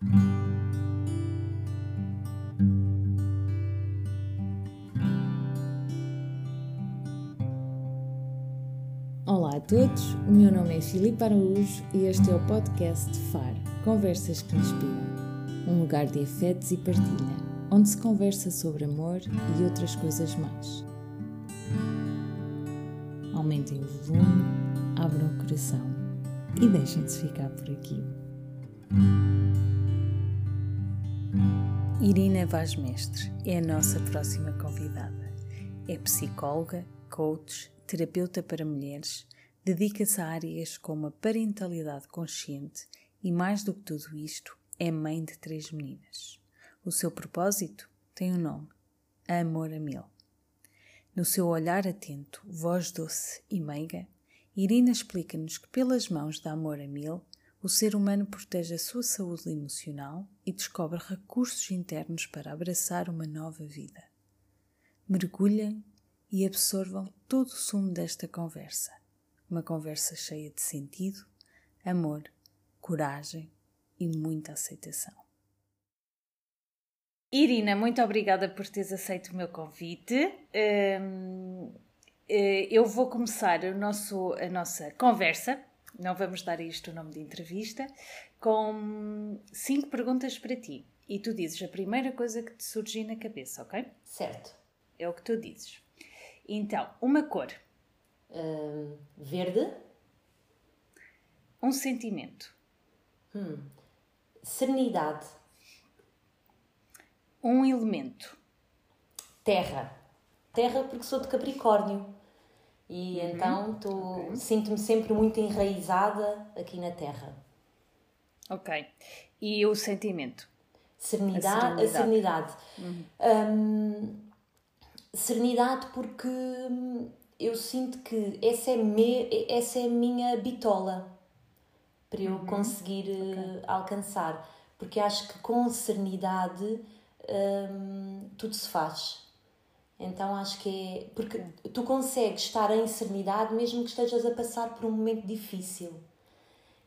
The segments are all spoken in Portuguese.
Olá a todos, o meu nome é Filipe Araújo e este é o podcast FAR Conversas que Inspiram um lugar de afetos e partilha, onde se conversa sobre amor e outras coisas mais. Aumentem o volume, abram o coração e deixem-se ficar por aqui. Irina Vaz Mestre é a nossa próxima convidada. É psicóloga, coach, terapeuta para mulheres, dedica-se a áreas como a parentalidade consciente e, mais do que tudo isto, é mãe de três meninas. O seu propósito tem um nome: Amor a Mil. No seu olhar atento, voz doce e meiga, Irina explica-nos que, pelas mãos da Amor a Mil, o ser humano protege a sua saúde emocional e descobre recursos internos para abraçar uma nova vida. Mergulhem e absorvam todo o sumo desta conversa. Uma conversa cheia de sentido, amor, coragem e muita aceitação. Irina, muito obrigada por teres aceito o meu convite. Hum, eh, eu vou começar nosso, a nossa conversa, não vamos dar a isto o nome de entrevista, com cinco perguntas para ti. E tu dizes a primeira coisa que te surgir na cabeça, ok? Certo. É o que tu dizes. Então, uma cor. Hum, verde. Um sentimento. Hum. Serenidade. Um elemento. Terra. Terra porque sou de Capricórnio. E uhum. então tô, okay. sinto-me sempre muito enraizada aqui na Terra. Ok. E o sentimento? Serenidade. A serenidade. A serenidade, uhum. hum, serenidade porque eu sinto que essa é, me, essa é a minha bitola para eu uhum. conseguir okay. uh, alcançar. Porque acho que com serenidade um, tudo se faz. Então acho que é. Porque tu consegues estar em serenidade mesmo que estejas a passar por um momento difícil.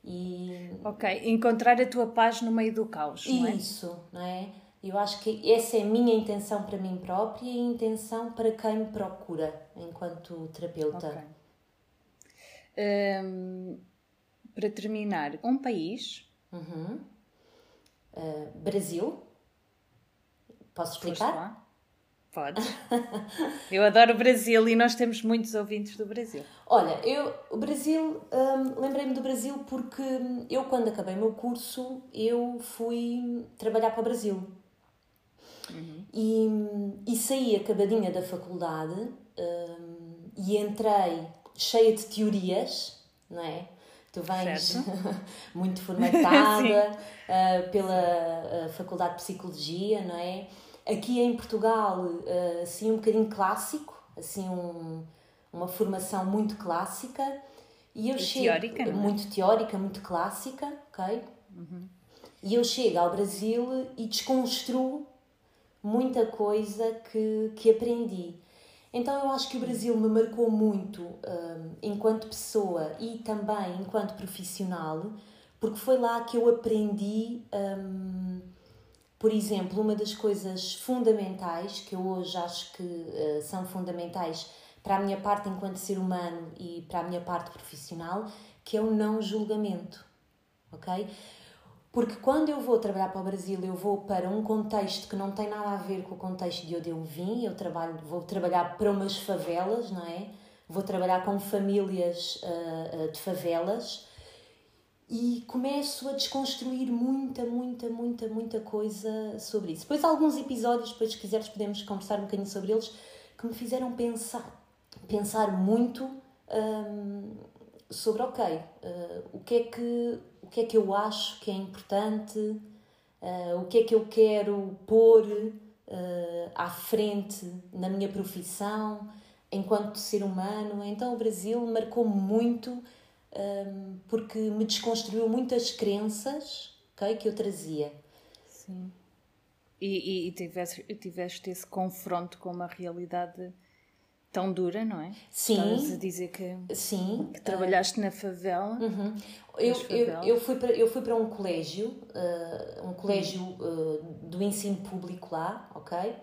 E... Ok, encontrar a tua paz no meio do caos. Não é? Isso, não é? Eu acho que essa é a minha intenção para mim própria e a intenção para quem me procura enquanto terapeuta. Okay. Um, para terminar, um país. Uhum. Uh, Brasil. Posso explicar? Pode. eu adoro o Brasil e nós temos muitos ouvintes do Brasil. Olha, eu, o Brasil, hum, lembrei-me do Brasil porque eu, quando acabei o meu curso, eu fui trabalhar para o Brasil. Uhum. E, e saí acabadinha da faculdade hum, e entrei cheia de teorias, não é? Tu vens muito formatada uh, pela uh, Faculdade de Psicologia, não é? Aqui em Portugal, uh, assim, um bocadinho clássico, assim, um, uma formação muito clássica. E eu e chego, teórica, não é? Muito teórica, muito clássica, ok? Uhum. E eu chego ao Brasil e desconstruo muita coisa que, que aprendi. Então eu acho que o Brasil me marcou muito um, enquanto pessoa e também enquanto profissional, porque foi lá que eu aprendi, um, por exemplo, uma das coisas fundamentais que eu hoje acho que uh, são fundamentais para a minha parte enquanto ser humano e para a minha parte profissional, que é o não julgamento, ok? Porque quando eu vou trabalhar para o Brasil, eu vou para um contexto que não tem nada a ver com o contexto de onde eu vim. Eu trabalho, vou trabalhar para umas favelas, não é? Vou trabalhar com famílias uh, uh, de favelas e começo a desconstruir muita, muita, muita, muita coisa sobre isso. Depois, alguns episódios, depois, se quiseres, podemos conversar um bocadinho sobre eles, que me fizeram pensar, pensar muito um, sobre, ok, uh, o que é que que é que eu acho que é importante, uh, o que é que eu quero pôr uh, à frente na minha profissão, enquanto ser humano. Então o Brasil marcou muito um, porque me desconstruiu muitas crenças okay, que eu trazia. Sim. E, e, e tiveste, tiveste esse confronto com uma realidade tão dura, não é? Sim. Estavas a dizer que, Sim. que trabalhaste uh, na favela. Uhum. Eu, eu, eu, fui para, eu fui para um colégio, uh, um colégio uh, do ensino público lá, ok?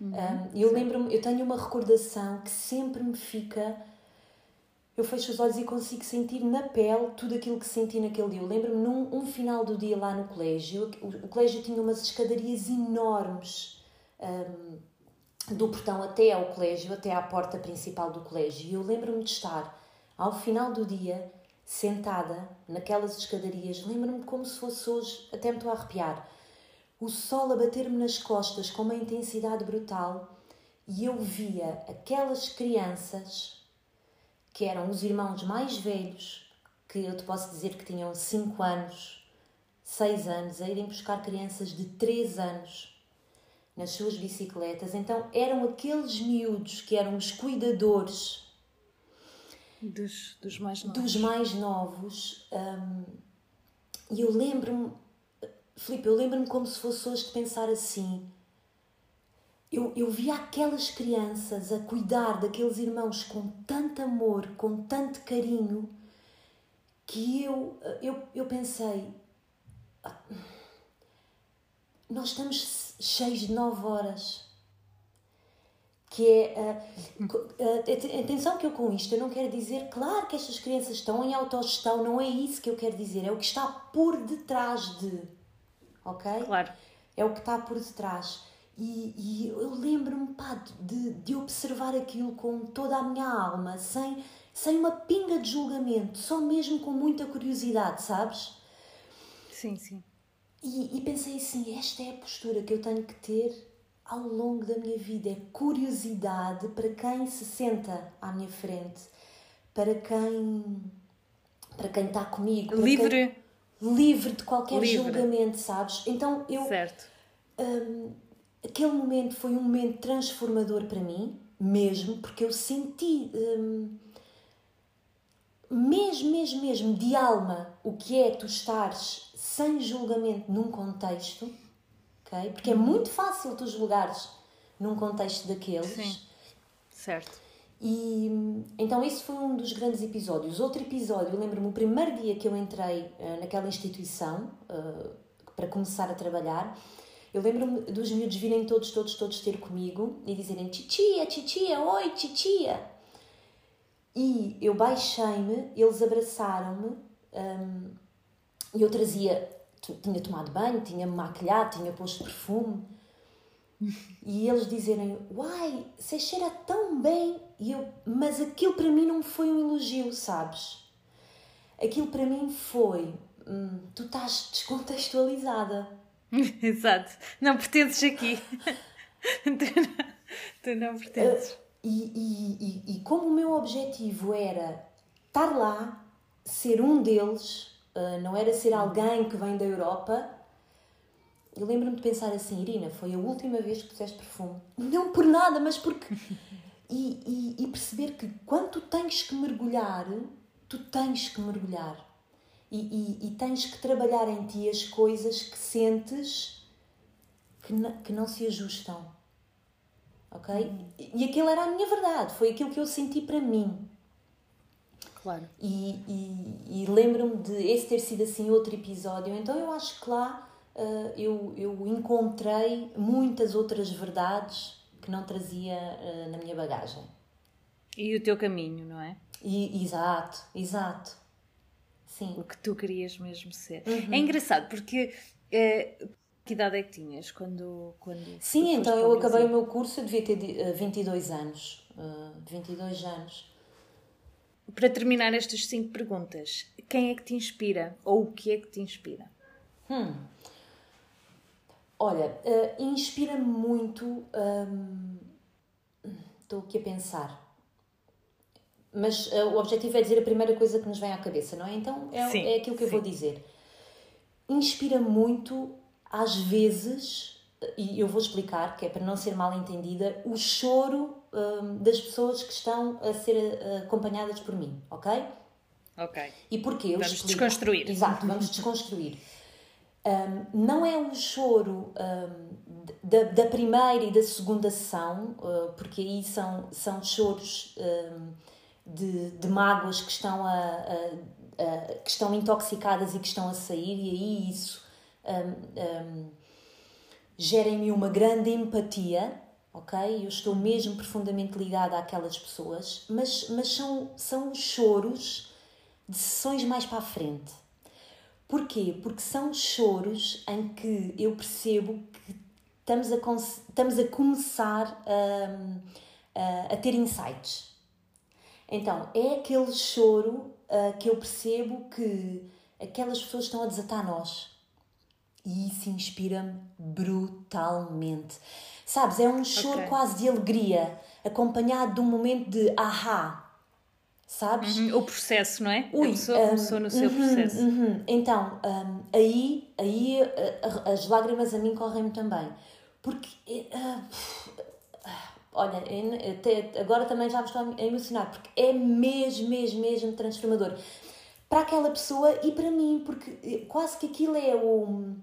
Uhum. Um, eu lembro-me, eu tenho uma recordação que sempre me fica. Eu fecho os olhos e consigo sentir na pele tudo aquilo que senti naquele dia. Eu lembro-me num um final do dia lá no colégio, o, o colégio tinha umas escadarias enormes. Um, do portão até ao colégio, até à porta principal do colégio. E eu lembro-me de estar, ao final do dia, sentada naquelas escadarias. Lembro-me como se fosse hoje, até me estou a arrepiar. O sol a bater-me nas costas com uma intensidade brutal e eu via aquelas crianças que eram os irmãos mais velhos, que eu te posso dizer que tinham 5 anos, 6 anos, a irem buscar crianças de 3 anos nas suas bicicletas. Então eram aqueles miúdos que eram os cuidadores dos, dos mais novos. Dos mais novos. Um, e eu lembro-me, Filipe, eu lembro-me como se fosse hoje de pensar assim. Eu, eu via aquelas crianças a cuidar daqueles irmãos com tanto amor, com tanto carinho, que eu, eu, eu pensei. Ah, nós estamos cheios de nove horas. Que é. Uh, uh, atenção que eu com isto, eu não quero dizer, claro que estas crianças estão em autogestão, não é isso que eu quero dizer, é o que está por detrás de. Ok? Claro. É o que está por detrás. E, e eu lembro-me de, de observar aquilo com toda a minha alma, sem, sem uma pinga de julgamento, só mesmo com muita curiosidade, sabes? Sim, sim. E, e, pensei assim: esta é a postura que eu tenho que ter ao longo da minha vida. É curiosidade para quem se senta à minha frente, para quem, para quem está comigo. Livre. Quem, livre de qualquer livre. julgamento, sabes? Então eu. Certo. Um, aquele momento foi um momento transformador para mim, mesmo, porque eu senti. Um, mesmo, mesmo, mesmo de alma, o que é tu estares sem julgamento num contexto, ok? Porque é muito fácil tu julgares num contexto daqueles. Sim, certo. E então esse foi um dos grandes episódios. Outro episódio, eu lembro-me o primeiro dia que eu entrei uh, naquela instituição uh, para começar a trabalhar, eu lembro-me dos miúdos virem todos, todos, todos ter comigo e dizerem titia, titia, oi, titia. E eu baixei-me, eles abraçaram-me. Um, e eu trazia, tinha tomado banho, tinha-me maquilhado, tinha posto perfume. E eles dizerem, uai, você cheira tão bem. E eu, mas aquilo para mim não foi um elogio, sabes? Aquilo para mim foi, hum, tu estás descontextualizada. Exato, não pertences aqui. tu, não, tu não pertences. Uh, e, e, e, e como o meu objetivo era estar lá, ser um deles, uh, não era ser alguém que vem da Europa. Eu lembro-me de pensar assim, Irina, foi a última vez que puseste perfume. Não por nada, mas porque. E, e, e perceber que quando tu tens que mergulhar, tu tens que mergulhar. E, e, e, tens que trabalhar em ti as coisas que sentes que, que não se ajustam. Ok? E aquilo era a minha verdade, foi aquilo que eu senti para mim. Claro. E, e, e lembro-me de esse ter sido assim outro episódio. Então eu acho que lá uh, eu, eu encontrei muitas outras verdades que não trazia uh, na minha bagagem. E o teu caminho, não é? E, exato, exato. Sim. O que tu querias mesmo ser. Uhum. É engraçado porque. Uh, que idade é que tinhas quando. quando Sim, então eu acabei o meu curso, eu devia ter 22 anos. Uh, 22 anos para terminar estas cinco perguntas, quem é que te inspira ou o que é que te inspira? Hum. Olha, uh, inspira-me muito. Um, estou aqui a pensar. Mas uh, o objetivo é dizer a primeira coisa que nos vem à cabeça, não é? Então é, sim, é aquilo que sim. eu vou dizer. Inspira muito, às vezes, e eu vou explicar, que é para não ser mal entendida, o choro um, das pessoas que estão a ser uh, acompanhadas por mim, ok? Ok. E porquê? Eu vamos explico. desconstruir. Exato, vamos desconstruir. Um, não é um choro um, da, da primeira e da segunda sessão, uh, porque aí são, são choros um, de, de mágoas que estão, a, a, a, que estão intoxicadas e que estão a sair, e aí isso gera em mim uma grande empatia, ok? Eu estou mesmo profundamente ligada àquelas pessoas, mas, mas são, são choros de sessões mais para a frente. Porquê? Porque são choros em que eu percebo que estamos a, estamos a começar a, a, a ter insights. Então, é aquele choro uh, que eu percebo que aquelas pessoas estão a desatar nós. E isso inspira-me brutalmente. Sabes, é um choro okay. quase de alegria, acompanhado de um momento de ahá. Sabes? Uhum, o processo, não é? Ui, a pessoa um, começou no seu uhum, processo. Uhum. Então, um, aí, aí uh, as lágrimas a mim correm-me também. Porque, uh, olha, até agora também já me estou a emocionar, porque é mesmo, mesmo, mesmo transformador. Para aquela pessoa e para mim, porque eh, quase que aquilo é o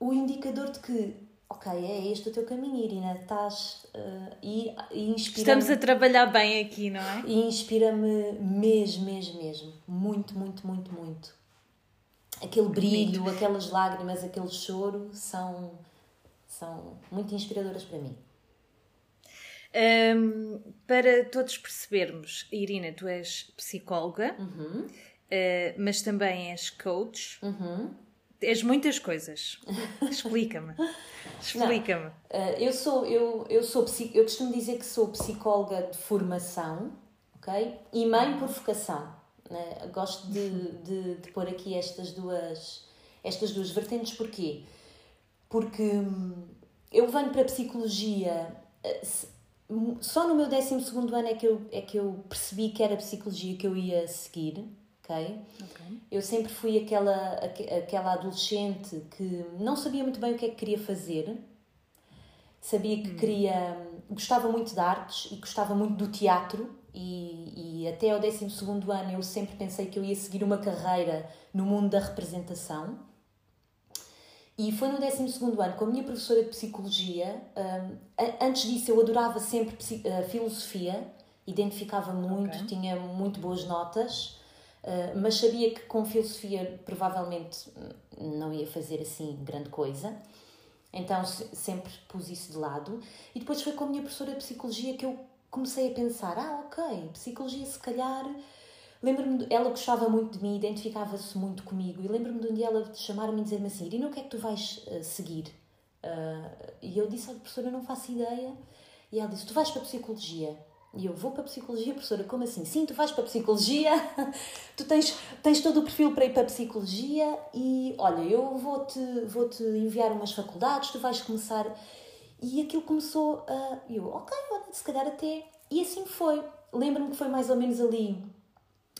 o indicador de que, ok, é este o teu caminho, Irina, estás uh, e, e inspira Estamos a trabalhar bem aqui, não é? E inspira-me mesmo, mesmo, mesmo. Muito, muito, muito, muito. Aquele brilho, muito. aquelas lágrimas, aquele choro são, são muito inspiradoras para mim. Um, para todos percebermos, Irina, tu és psicóloga, uhum. uh, mas também és coach. Uhum És muitas coisas. Explica-me. Explica-me. Uh, eu sou, eu, eu sou, eu costumo dizer que sou psicóloga de formação, ok? E mãe por vocação. Né? Gosto de, de, de pôr aqui estas duas, estas duas vertentes, porquê? Porque hum, eu venho para a psicologia, eh, só no meu 12 ano é que, eu, é que eu percebi que era a psicologia que eu ia seguir ok? Eu sempre fui aquela, aquela adolescente que não sabia muito bem o que é que queria fazer, sabia que hum. queria, gostava muito de artes e gostava muito do teatro e, e até ao 12 ano eu sempre pensei que eu ia seguir uma carreira no mundo da representação. E foi no 12 ano, com a minha professora de psicologia. Um, antes disso, eu adorava sempre uh, filosofia, identificava muito, okay. tinha muito boas notas. Uh, mas sabia que com filosofia provavelmente não ia fazer assim grande coisa. Então sempre pus isso de lado. E depois foi com a minha professora de psicologia que eu comecei a pensar: ah, ok, psicologia se calhar. Lembro-me, ela gostava muito de mim, identificava-se muito comigo. E lembro-me de um dia ela chamar-me e dizer-me assim: Irina, o que é que tu vais uh, seguir? Uh, e eu disse: Olha, professora, não faço ideia. E ela disse: Tu vais para a psicologia. E eu vou para a psicologia, professora, como assim? Sim, tu vais para a psicologia, tu tens, tens todo o perfil para ir para a psicologia e olha, eu vou-te vou -te enviar umas faculdades, tu vais começar. E aquilo começou a. Eu, ok, se calhar até. E assim foi. Lembro-me que foi mais ou menos ali,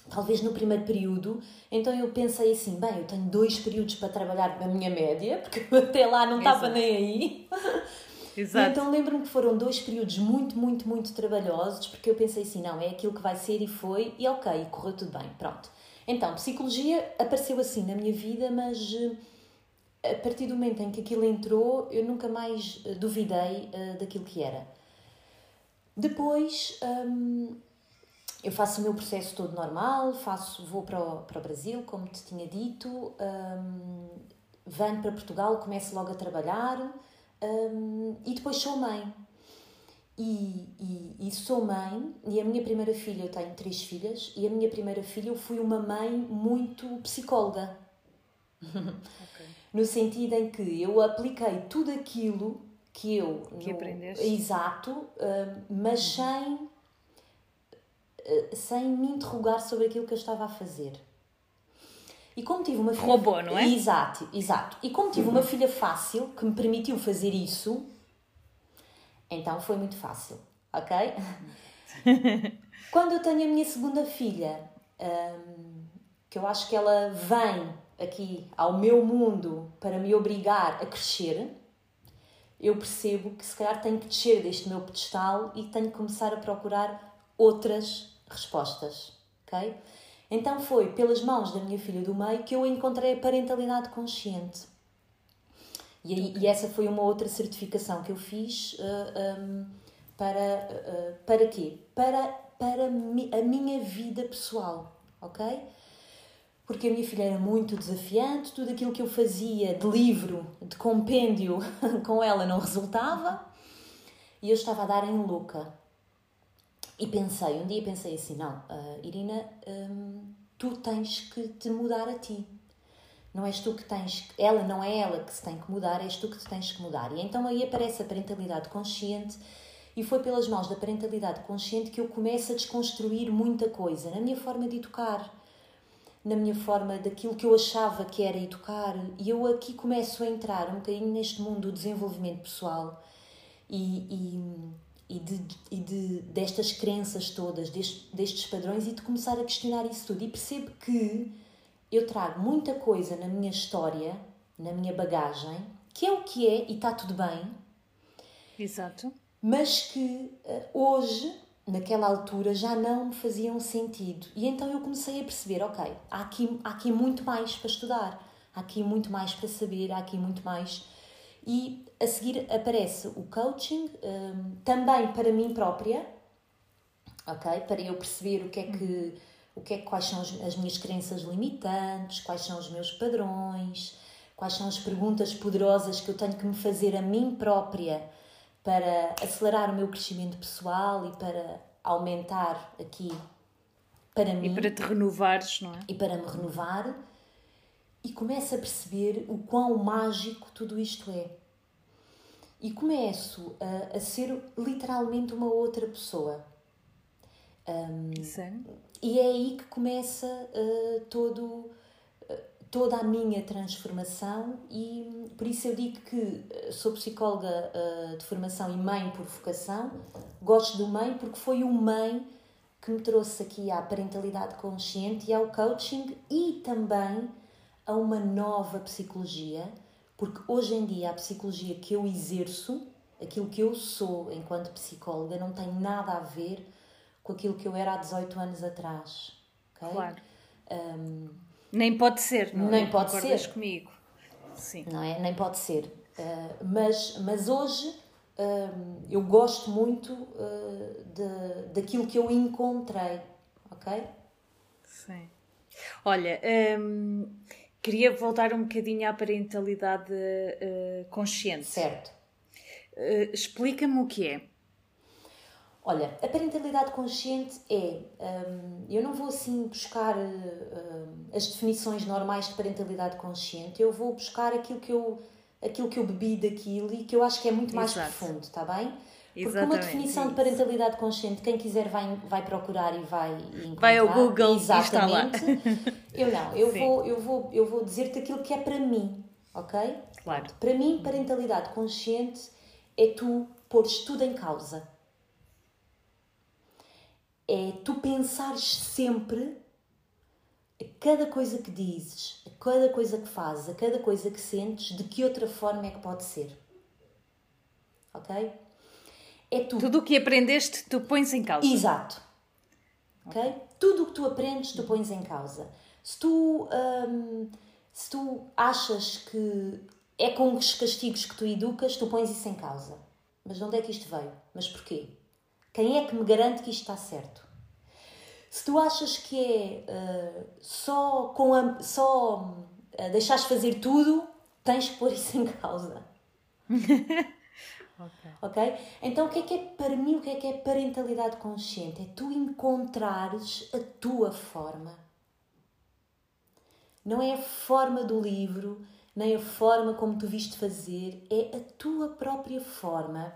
talvez no primeiro período. Então eu pensei assim: bem, eu tenho dois períodos para trabalhar na minha média, porque até lá não estava nem aí. Exato. então lembro-me que foram dois períodos muito, muito, muito trabalhosos, porque eu pensei assim, não, é aquilo que vai ser e foi, e ok, correu tudo bem, pronto. Então, psicologia apareceu assim na minha vida, mas eh, a partir do momento em que aquilo entrou, eu nunca mais eh, duvidei uh, daquilo que era. Depois, um, eu faço o meu processo todo normal, faço, vou para o, para o Brasil, como te tinha dito, um, venho para Portugal, começo logo a trabalhar, um, e depois sou mãe. E, e, e, sou mãe, e a minha primeira filha, eu tenho três filhas, e a minha primeira filha eu fui uma mãe muito psicóloga. Okay. no sentido em que eu apliquei tudo aquilo que eu. Que no, aprendeste. Exato, mas uhum. sem, sem me interrogar sobre aquilo que eu estava a fazer. E como tive uma filha. Robô, não é? Exato, exato. E como tive uma filha fácil que me permitiu fazer isso, então foi muito fácil, ok? Quando eu tenho a minha segunda filha, hum, que eu acho que ela vem aqui ao meu mundo para me obrigar a crescer, eu percebo que se calhar tenho que descer deste meu pedestal e tenho que começar a procurar outras respostas, ok? Então foi pelas mãos da minha filha do meio que eu encontrei a parentalidade consciente. E, aí, e essa foi uma outra certificação que eu fiz uh, eh, um, ehm, para, uh, para quê? Para, para a minha vida pessoal, ok? Porque a minha filha era muito desafiante, tudo aquilo que eu fazia de livro, de compêndio com ela não resultava e eu estava a dar em louca. E pensei, um dia pensei assim: não, uh, Irina, um, tu tens que te mudar a ti. Não és tu que tens, ela não é ela que se tem que mudar, és tu que te tens que mudar. E então aí aparece a parentalidade consciente, e foi pelas mãos da parentalidade consciente que eu começo a desconstruir muita coisa na minha forma de educar, na minha forma daquilo que eu achava que era educar. E eu aqui começo a entrar um bocadinho neste mundo do desenvolvimento pessoal e, e e, de, e de, destas crenças todas, destes, destes padrões e de começar a questionar isso tudo. E percebo que eu trago muita coisa na minha história, na minha bagagem, que é o que é e está tudo bem. Exato. Mas que uh, hoje, naquela altura, já não me faziam sentido. E então eu comecei a perceber: ok, há aqui, há aqui muito mais para estudar, há aqui muito mais para saber, há aqui muito mais e a seguir aparece o coaching, um, também para mim própria, ok? Para eu perceber o que é que, o que é, quais são as minhas crenças limitantes, quais são os meus padrões, quais são as perguntas poderosas que eu tenho que me fazer a mim própria para acelerar o meu crescimento pessoal e para aumentar aqui para mim. E para te renovares, não é? E para me renovar e começo a perceber o quão mágico tudo isto é. E começo a, a ser literalmente uma outra pessoa. Um. E é aí que começa uh, todo, uh, toda a minha transformação, e por isso eu digo que sou psicóloga uh, de formação e mãe por vocação. Gosto do mãe porque foi o mãe que me trouxe aqui à parentalidade consciente e ao coaching e também a uma nova psicologia, porque hoje em dia a psicologia que eu exerço, aquilo que eu sou enquanto psicóloga, não tem nada a ver com aquilo que eu era há 18 anos atrás. Okay? Claro. Um, nem pode ser, não Nem pode ser. comigo. Sim. Não é? Nem pode ser. Uh, mas, mas hoje uh, eu gosto muito uh, de, daquilo que eu encontrei, ok? Sim. Olha, Queria voltar um bocadinho à parentalidade uh, consciente. Certo. Uh, Explica-me o que é. Olha, a parentalidade consciente é. Um, eu não vou assim buscar uh, as definições normais de parentalidade consciente, eu vou buscar aquilo que eu, aquilo que eu bebi daquilo e que eu acho que é muito mais Exato. profundo, está bem? Porque Exatamente, uma definição de parentalidade consciente, quem quiser vai, vai procurar e vai encontrar. Vai ao Google Exatamente. Eu não, eu vou, eu vou, eu vou dizer-te aquilo que é para mim, ok? Claro. Para mim, parentalidade consciente é tu pôres tudo em causa. É tu pensares sempre a cada coisa que dizes, a cada coisa que fazes, a cada coisa que sentes, de que outra forma é que pode ser. Ok? É tu. Tudo o que aprendeste, tu pões em causa. Exato. Ok? okay. Tudo o que tu aprendes, tu pões em causa. Se tu, hum, se tu achas que é com os castigos que tu educas, tu pões isso em causa. Mas de onde é que isto veio? Mas porquê? Quem é que me garante que isto está certo? Se tu achas que é uh, só com a, só uh, deixares fazer tudo, tens que pôr isso em causa. Okay. ok? Então, o que é que é para mim, o que é que é parentalidade consciente? É tu encontrares a tua forma. Não é a forma do livro, nem a forma como tu viste fazer, é a tua própria forma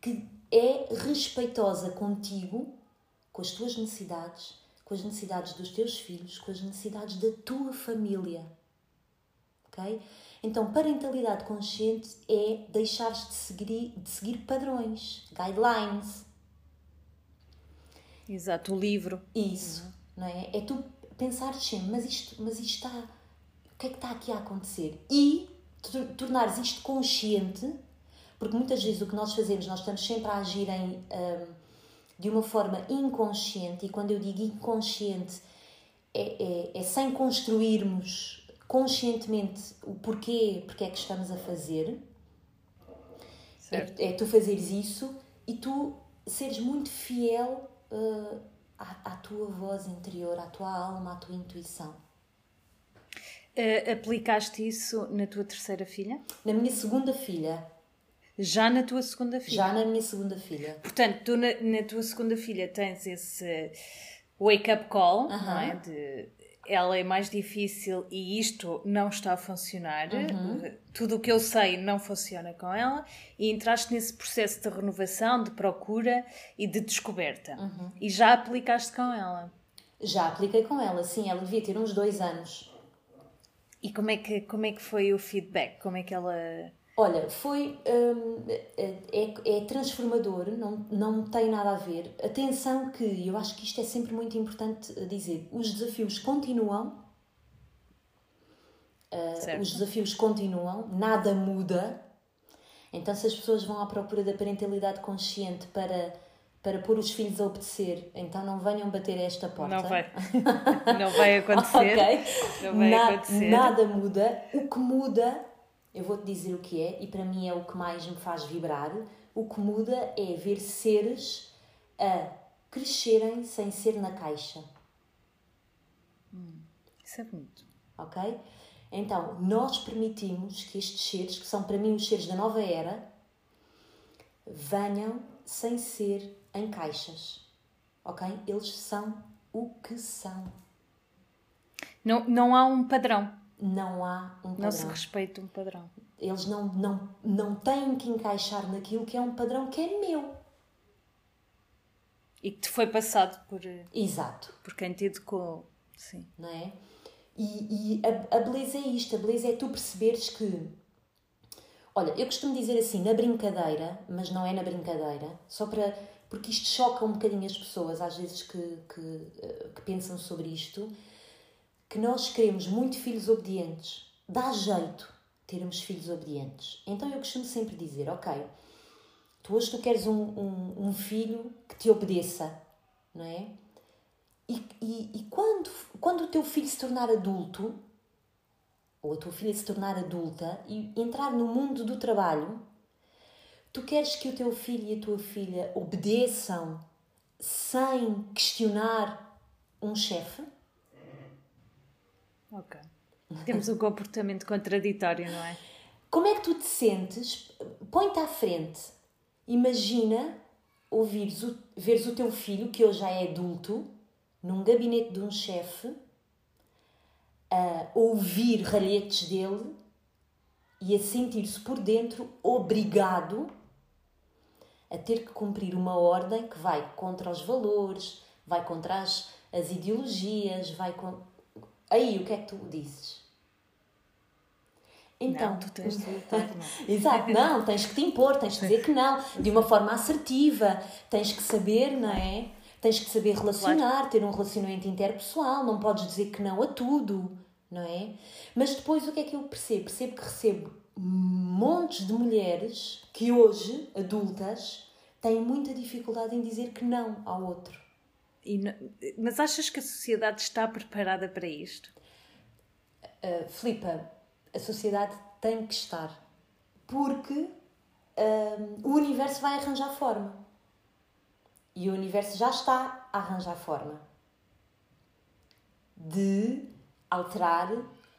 que é respeitosa contigo, com as tuas necessidades, com as necessidades dos teus filhos, com as necessidades da tua família. Ok? Então, parentalidade consciente é deixares de seguir, de seguir padrões, guidelines. Exato, o livro. Isso, não é? É tu pensar sempre, mas isto, mas isto está. O que é que está aqui a acontecer? E tornares isto consciente, porque muitas vezes o que nós fazemos, nós estamos sempre a agir em, um, de uma forma inconsciente, e quando eu digo inconsciente, é, é, é sem construirmos conscientemente o porquê, porque é que estamos a fazer. É, é, tu fazeres isso e tu seres muito fiel uh, à, à, tua voz interior, à tua alma, à tua intuição. Uh, aplicaste isso na tua terceira filha? Na minha segunda filha. Já na tua segunda filha? Já na minha segunda filha. Portanto, tu na, na tua segunda filha tens esse wake-up call, uh -huh. não é? De ela é mais difícil e isto não está a funcionar. Uhum. Tudo o que eu sei não funciona com ela. E entraste nesse processo de renovação, de procura e de descoberta. Uhum. E já aplicaste com ela? Já apliquei com ela, sim. Ela devia ter uns dois anos. E como é que, como é que foi o feedback? Como é que ela Olha, foi. Hum, é, é, transformador, não, não tem nada a ver. Atenção, que eu acho que isto é sempre muito importante dizer: os desafios continuam. Uh, os desafios continuam, nada muda. Então, se as pessoas vão à procura da parentalidade consciente para, para pôr os filhos a obedecer, então não venham bater a esta porta. Não vai. Não vai acontecer. okay. Não vai Na, acontecer. Nada muda. O que muda eu vou-te dizer o que é, e para mim é o que mais me faz vibrar. O que muda é ver seres a crescerem sem ser na caixa. Hum, isso é bonito. Ok? Então, nós permitimos que estes seres, que são para mim os seres da nova era, venham sem ser em caixas. Ok? Eles são o que são. Não, não há um padrão não há um padrão. Não se respeita um padrão. Eles não, não, não têm que encaixar naquilo que é um padrão que é meu. E que te foi passado por. Eh, Exato. Por quem te educou. Sim. Não é? E, e a, a beleza é isto: a beleza é tu perceberes que. Olha, eu costumo dizer assim, na brincadeira, mas não é na brincadeira, só para. Porque isto choca um bocadinho as pessoas, às vezes, que, que, eh, que pensam sobre isto que nós queremos muito filhos obedientes. Dá jeito termos filhos obedientes. Então eu costumo sempre dizer, ok, tu hoje tu queres um, um, um filho que te obedeça, não é? E, e, e, quando, quando o teu filho se tornar adulto, ou a tua filha se tornar adulta e entrar no mundo do trabalho, tu queres que o teu filho e a tua filha obedeçam sem questionar um chefe? Ok. Temos um comportamento contraditório, não é? Como é que tu te sentes? Põe-te à frente. Imagina ouvires o, veres o teu filho, que hoje já é adulto, num gabinete de um chefe, a ouvir ralhetes dele e a sentir-se por dentro obrigado a ter que cumprir uma ordem que vai contra os valores, vai contra as, as ideologias, vai contra Aí, o que é que tu dizes? Então, não, tu tens de lutar, não. Exato, não, tens que te impor, tens de dizer que não, de uma forma assertiva, tens que saber, não é? Tens que saber relacionar, ter um relacionamento interpessoal, não podes dizer que não a tudo, não é? Mas depois o que é que eu percebo? Percebo que recebo montes de mulheres que hoje, adultas, têm muita dificuldade em dizer que não ao outro. Não, mas achas que a sociedade está preparada para isto? Uh, Filipa, a sociedade tem que estar. Porque uh, o universo vai arranjar forma. E o universo já está a arranjar forma de alterar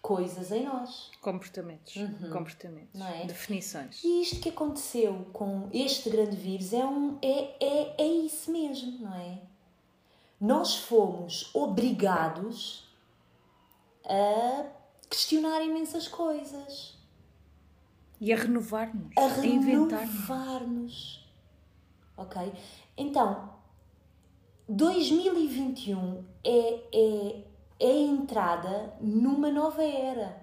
coisas em nós. Comportamentos. Uhum. Comportamentos. É? Definições. E isto que aconteceu com este grande vírus é, um, é, é, é isso mesmo, não é? Nós fomos obrigados a questionar imensas coisas. E a renovar-nos. A, renovar-nos. Ok? Então, 2021 é, é, é a entrada numa nova era.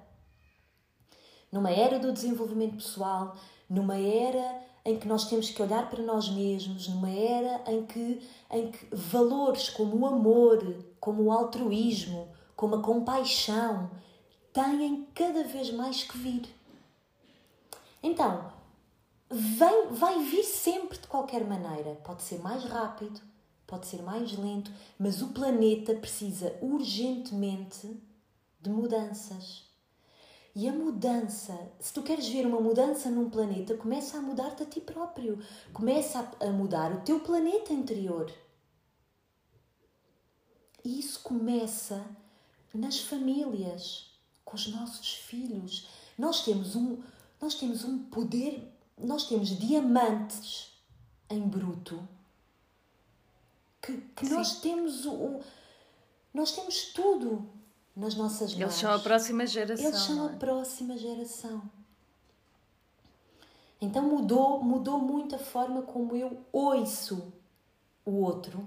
Numa era do desenvolvimento pessoal, numa era em que nós temos que olhar para nós mesmos, numa era em que, em que valores como o amor, como o altruísmo, como a compaixão, têm cada vez mais que vir. Então, vem, vai vir sempre de qualquer maneira. Pode ser mais rápido, pode ser mais lento, mas o planeta precisa urgentemente de mudanças. E a mudança, se tu queres ver uma mudança num planeta, começa a mudar-te a ti próprio. Começa a mudar o teu planeta interior. E isso começa nas famílias, com os nossos filhos. Nós temos um, nós temos um poder, nós temos diamantes em bruto que, que nós temos o, nós temos tudo nas nossas mãos. Eles são a próxima geração. Eles são é? a próxima geração. Então mudou, mudou muito a forma como eu ouço o outro,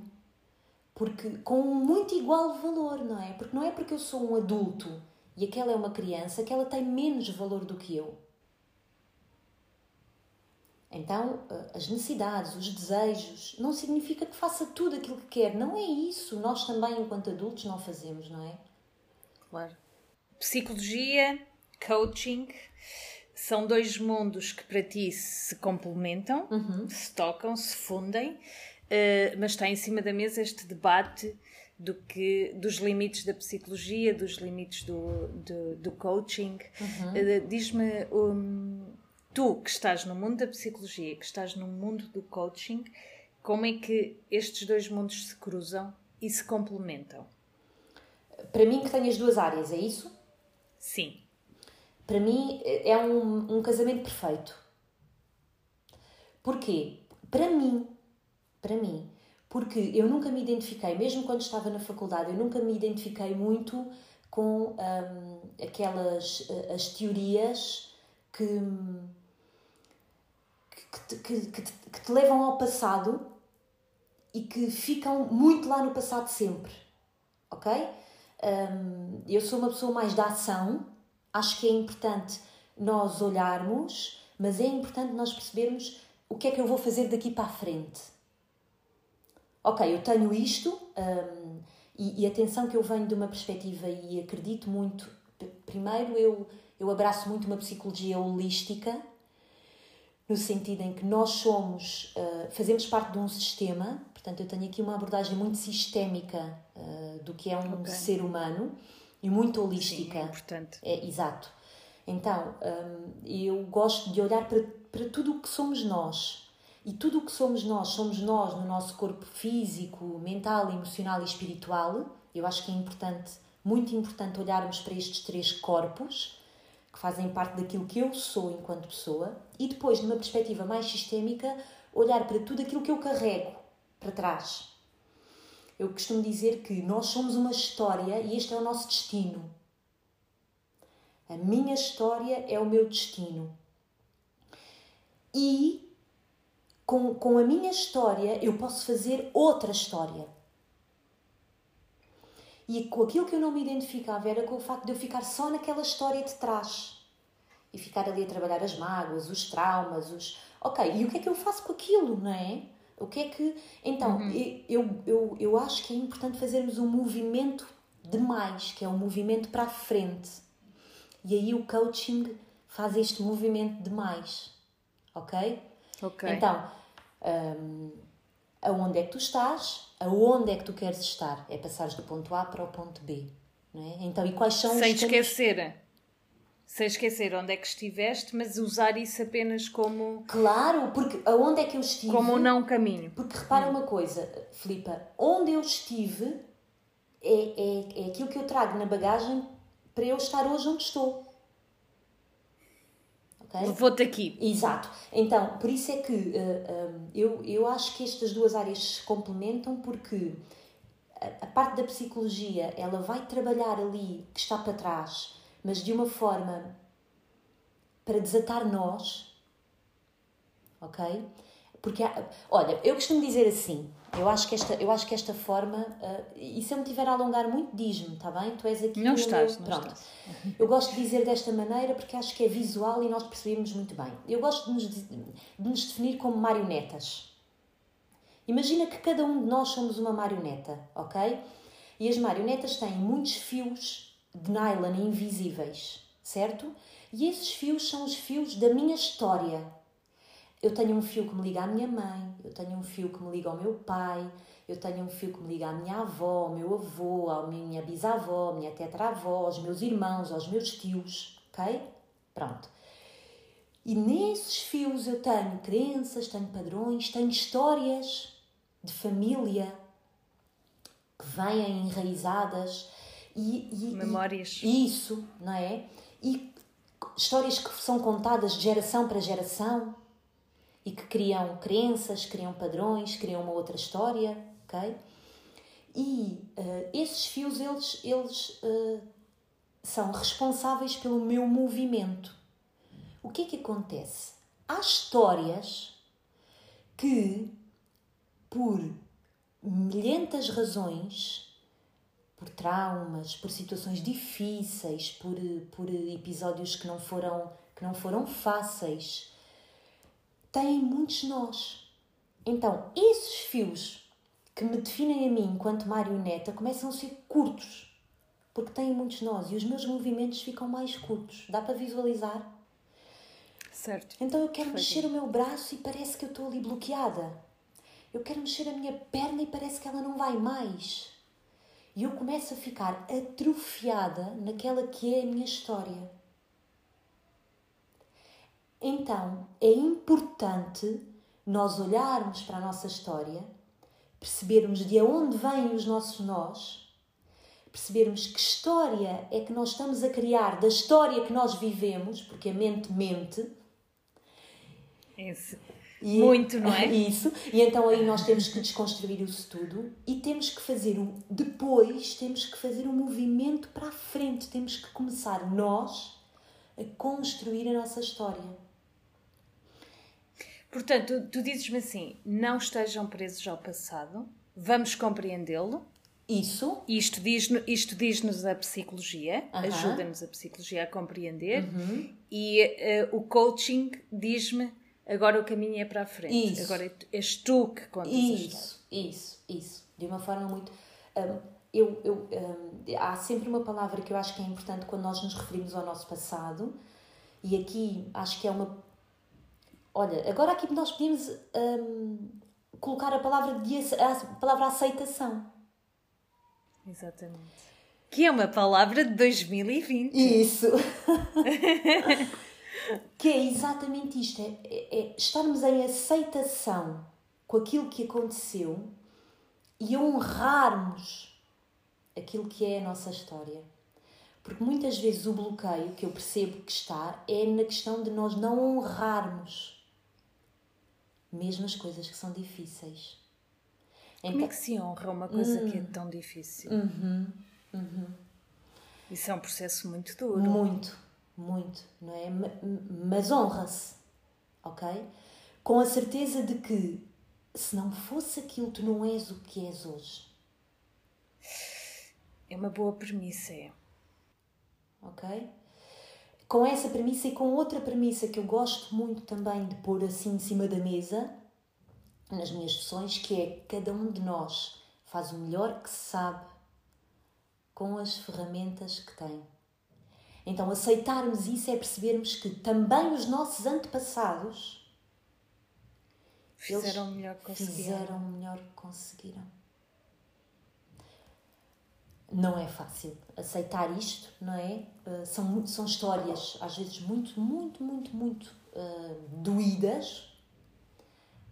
porque com muito igual valor, não é? Porque não é porque eu sou um adulto e aquela é uma criança que ela tem menos valor do que eu. Então, eh, as necessidades, os desejos, não significa que faça tudo aquilo que quer. Não é isso. Nós também, enquanto adultos, não fazemos, não é? Claro. Psicologia, coaching, são dois mundos que para ti se complementam, uhum. se tocam, se fundem, uh, mas está em cima da mesa este debate do que, dos limites da psicologia, dos limites do, do, do coaching. Uhum. Uh, Diz-me, um, tu que estás no mundo da psicologia, que estás no mundo do coaching, como é que estes dois mundos se cruzam e se complementam? Para mim, que tenho as duas áreas, é isso? Sim. Para mim, é um, um casamento perfeito. Porquê? Para mim, para mim, porque eu nunca me identifiquei, mesmo quando estava na faculdade, eu nunca me identifiquei muito com hum, aquelas eh, as teorias que, que, que, que, te, que te levam ao passado e que ficam muito lá no passado sempre, ok? Um, eu sou uma pessoa mais da ação, acho que é importante nós olharmos, mas é importante nós percebermos o que é que eu vou fazer daqui para a frente. Ok, eu tenho isto, um, e, e atenção que eu venho de uma perspectiva e acredito muito. Primeiro, eu, eu abraço muito uma psicologia holística, no sentido em que nós somos, uh, fazemos parte de um sistema, portanto, eu tenho aqui uma abordagem muito sistémica uh, do que é um okay. ser humano e muito holística. Sim, é importante. É, exato. Então, um, eu gosto de olhar para, para tudo o que somos nós. E tudo o que somos nós, somos nós no nosso corpo físico, mental, emocional e espiritual. Eu acho que é importante, muito importante, olharmos para estes três corpos que fazem parte daquilo que eu sou enquanto pessoa, e depois, numa perspectiva mais sistémica, olhar para tudo aquilo que eu carrego para trás. Eu costumo dizer que nós somos uma história e este é o nosso destino. A minha história é o meu destino. E com, com a minha história eu posso fazer outra história. E com aquilo que eu não me identificava era com o facto de eu ficar só naquela história de trás. E ficar ali a trabalhar as mágoas, os traumas, os. Ok, e o que é que eu faço com aquilo, não é? O que é que. Então, uhum. eu, eu, eu acho que é importante fazermos um movimento de mais, que é um movimento para a frente. E aí o coaching faz este movimento de mais. Ok? Ok. Então, um, aonde é que tu estás, aonde é que tu queres estar. É passares do ponto A para o ponto B. Não é? Então, e quais são Sem os esquecer. Sem esquecer onde é que estiveste, mas usar isso apenas como. Claro, porque aonde é que eu estive. Como um não caminho. Porque repara hum. uma coisa, Filipa, onde eu estive é, é, é aquilo que eu trago na bagagem para eu estar hoje onde estou. Okay? Vou-te aqui. Exato. Então, por isso é que uh, eh, um, eh, eu, eu acho que estas duas áreas se complementam porque a, a, parte da psicologia ela vai trabalhar ali que está para trás, mas de uma forma para desatar nós, ok? Porque, há, olha, eu costumo dizer assim, eu acho que esta, eu acho que esta forma, uh, e se eu me tiver a alongar muito, diz-me, está bem? Tu és aqui. Não estás, meu... não Pronto. Estás. Eu gosto de dizer desta maneira porque acho que é visual e nós percebemos muito bem. Eu gosto de nos, de nos definir como marionetas. Imagina que cada um de nós somos uma marioneta, ok? E as marionetas têm muitos fios de nylon invisíveis, certo? E esses fios são os fios da minha história eu tenho um fio que me liga à minha mãe, eu tenho um fio que me liga ao meu pai, eu tenho um fio que me liga à minha avó, ao meu avô, à minha bisavó, à minha tetravó, aos meus irmãos, aos meus tios, ok? Pronto. E nesses fios eu tenho crenças, tenho padrões, tenho histórias de família que vêm enraizadas e, e memórias. E, isso, não é? E histórias que são contadas de geração para geração e que criam crenças, criam padrões, criam uma outra história, ok? E uh, esses fios, eles, eles uh, são responsáveis pelo meu movimento. O que é que acontece? Há histórias que, por milhentas razões, por traumas, por situações difíceis, por, por episódios que não foram que não foram fáceis, têm muitos nós. Então, esses fios que me definem a mim enquanto marioneta começam a ser curtos, porque têm muitos nós e os meus movimentos ficam mais curtos. Dá para visualizar? Certo. Então eu quero mexer o meu braço e parece que eu estou ali bloqueada. Eu quero mexer a minha perna e parece que ela não vai mais. E eu começo a ficar atrofiada naquela que é a minha história. Então, é importante nós olharmos para a nossa história, percebermos de onde vêm os nossos nós, percebermos que história é que nós estamos a criar da história que nós vivemos, porque a mente mente. Esse. E, Muito, não é? Isso. E então aí nós temos que desconstruir isso tudo e temos que fazer o. Depois temos que fazer um movimento para a frente. Temos que começar nós a construir a nossa história. Portanto, tu, tu dizes-me assim: não estejam presos ao passado, vamos compreendê-lo. Isso. Isto diz-nos isto diz a psicologia, uh -huh. ajuda-nos a psicologia a compreender. Uh -huh. E uh, o coaching diz-me agora o caminho é para a frente. Isso. Agora és tu que contas Isso, isso, isso. De uma forma muito. Um, eu, eu, um, há sempre uma palavra que eu acho que é importante quando nós nos referimos ao nosso passado, e aqui acho que é uma Olha, agora aqui nós podíamos hum, colocar a palavra, de, a palavra aceitação. Exatamente. Que é uma palavra de 2020. Isso! que é exatamente isto: é, é, é estarmos em aceitação com aquilo que aconteceu e honrarmos aquilo que é a nossa história. Porque muitas vezes o bloqueio que eu percebo que está é na questão de nós não honrarmos mesmo as coisas que são difíceis. Como então, é que se honra uma coisa que é hum. tão difícil? Uhum, uhum. Isso é um processo muito duro. Muito, muito, não é? Mas honra-se, ok? Com a certeza de que se não fosse aquilo, tu não és o que és hoje. É uma boa premissa, é. Ok? com essa premissa e com outra premissa que eu gosto muito também de pôr assim em cima da mesa nas minhas sessões, que é cada um de nós faz o melhor que sabe com as ferramentas que tem. Então, aceitarmos isso é percebermos que também os nossos antepassados fizeram o melhor que conseguiram. Fizeram melhor que conseguiram não é fácil aceitar isto, não é? Uh, são, são histórias às vezes muito, muito, muito, muito uh, doídas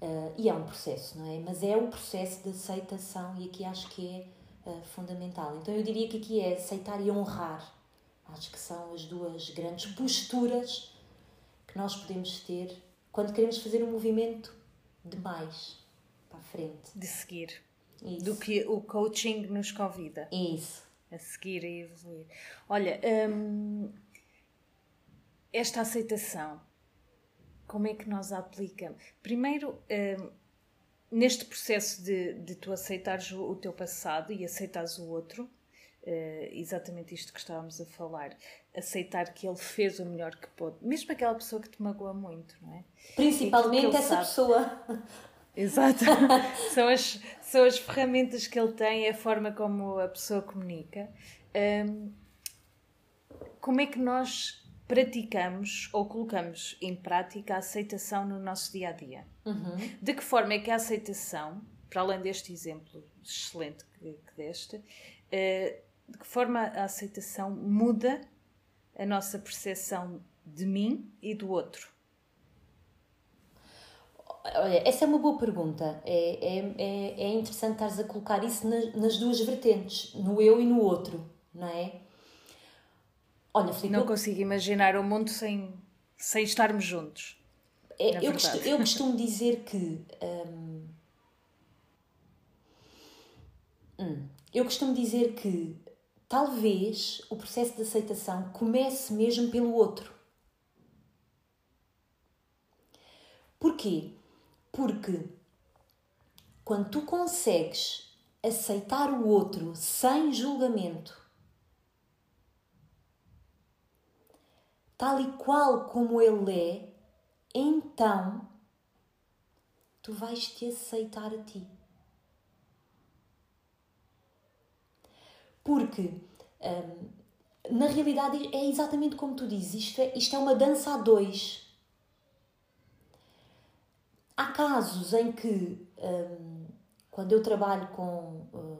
uh, e é um processo, não é? Mas é o processo de aceitação e aqui acho que é fundamental. Então eu diria que aqui é aceitar e honrar. Acho que são as duas grandes posturas que nós podemos ter quando queremos fazer um movimento de mais para a frente. De seguir. Isso. do que o coaching nos convida. Isso. A seguir, a evoluir. Olha, hum, esta aceitação, como é que nós a aplicamos? Primeiro, hum, neste processo de, de tu aceitares o, o teu passado e aceitares o outro, Uh, exatamente isto que estávamos a falar. Aceitar que ele fez o melhor que pôde, mesmo aquela pessoa que te magoa muito, não é? Principalmente essa sabe. pessoa. Exato. são, as, são as ferramentas que ele tem, é a forma como a pessoa comunica. Um, como é que nós praticamos ou colocamos em prática a aceitação no nosso dia a dia. Uhum. De que forma é que a aceitação, para além deste exemplo excelente que, que deste, eh, de que forma a aceitação muda a nossa percepção de mim e do outro? Olha, essa é uma boa pergunta. É, é, é, é interessante estares a colocar isso nas, nas duas vertentes, no eu e no outro, não é? Olha, Filipe, não eu... consigo imaginar o mundo sem, sem estarmos juntos. É, eu, costumo, eu, costumo, dizer que. Hum, hum, eu costumo dizer que talvez o processo de aceitação comece mesmo pelo outro. Porquê? Porque quando tu consegues aceitar o outro sem julgamento, tal e qual como ele é, então tu vais te aceitar a ti. Porque hum, na realidade é exatamente como tu dizes, isto é, isto é uma dança a dois. Há casos em que, hum, quando eu trabalho com, hum,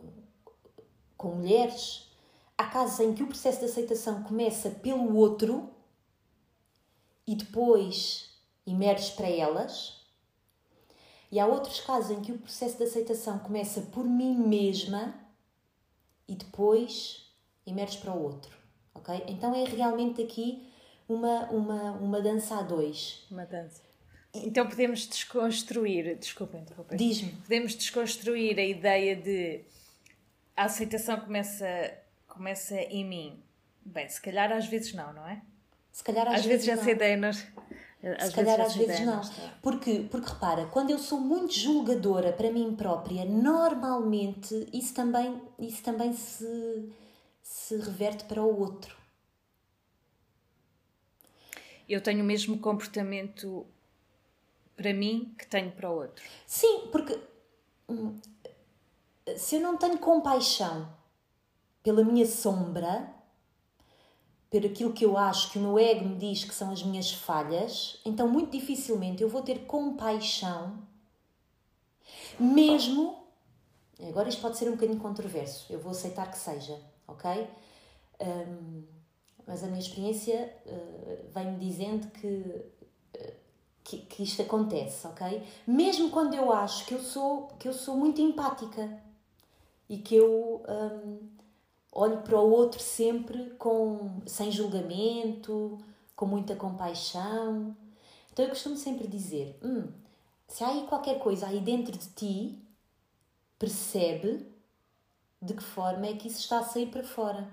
com mulheres, há casos em que o processo de aceitação começa pelo outro e depois emerge para elas. E há outros casos em que o processo de aceitação começa por mim mesma e depois emerge para o outro. Ok? Então é realmente aqui uma, uma, uma dança a dois. Uma dança. Então podemos desconstruir, desculpa interromper. Diz-me. Podemos desconstruir a ideia de a aceitação começa, começa em mim. Bem, se calhar às vezes não, não é? Se calhar às, às vezes, vezes já sei nós. Se calhar às vezes não. Porque, porque repara, quando eu sou muito julgadora para mim própria, normalmente isso também, isso também se, se reverte para o outro. Eu tenho o mesmo comportamento para mim que tenho para o outro. Sim, porque hum, se eu não tenho compaixão pela minha sombra, por aquilo que eu acho que o meu ego me diz que são as minhas falhas, então muito dificilmente eu vou ter compaixão, mesmo. Agora isto pode ser um bocadinho controverso, eu vou aceitar que seja, ok? Um, mas a minha experiência uh, vem-me dizendo que, uh, que, que, isto acontece, ok? Mesmo quando eu acho que eu sou, que eu sou muito empática e que eu. Um, olho para o outro sempre com sem julgamento, com muita compaixão. Então eu costumo sempre dizer: hum, se há aí qualquer coisa aí dentro de ti, percebe de que forma é que isso está a sair para fora.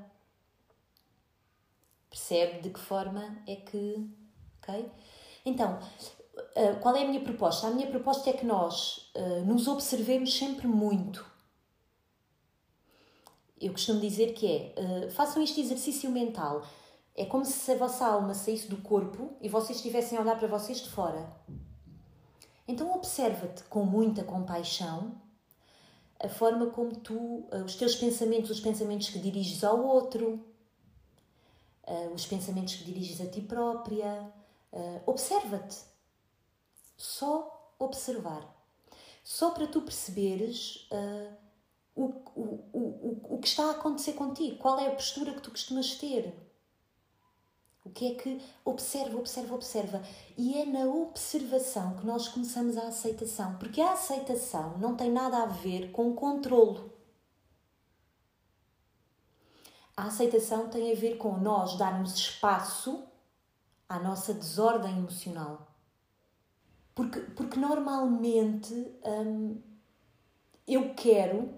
Percebe de que forma é que. Ok? Então, eh, qual é a minha proposta? A minha proposta é que nós eh, nos observemos sempre muito eu costumo dizer que é uh, façam este exercício mental. É como se a vossa alma saísse do corpo e vocês estivessem a olhar para vocês de fora. Então observa-te com muita compaixão a forma como tu, uh, os teus pensamentos, os pensamentos que diriges ao outro, uh, os pensamentos que diriges a ti própria. observa-te. Só observar. Só para tu perceberes o, o, o, o que está a acontecer contigo, qual é a postura que tu costumas ter. O que é que observa, observa, observa. E é na observação que nós começamos a aceitação, porque a aceitação não tem nada a ver com controlo. A aceitação tem a ver com nós darmos espaço à nossa desordem emocional. Porque, porque normalmente hum, eu quero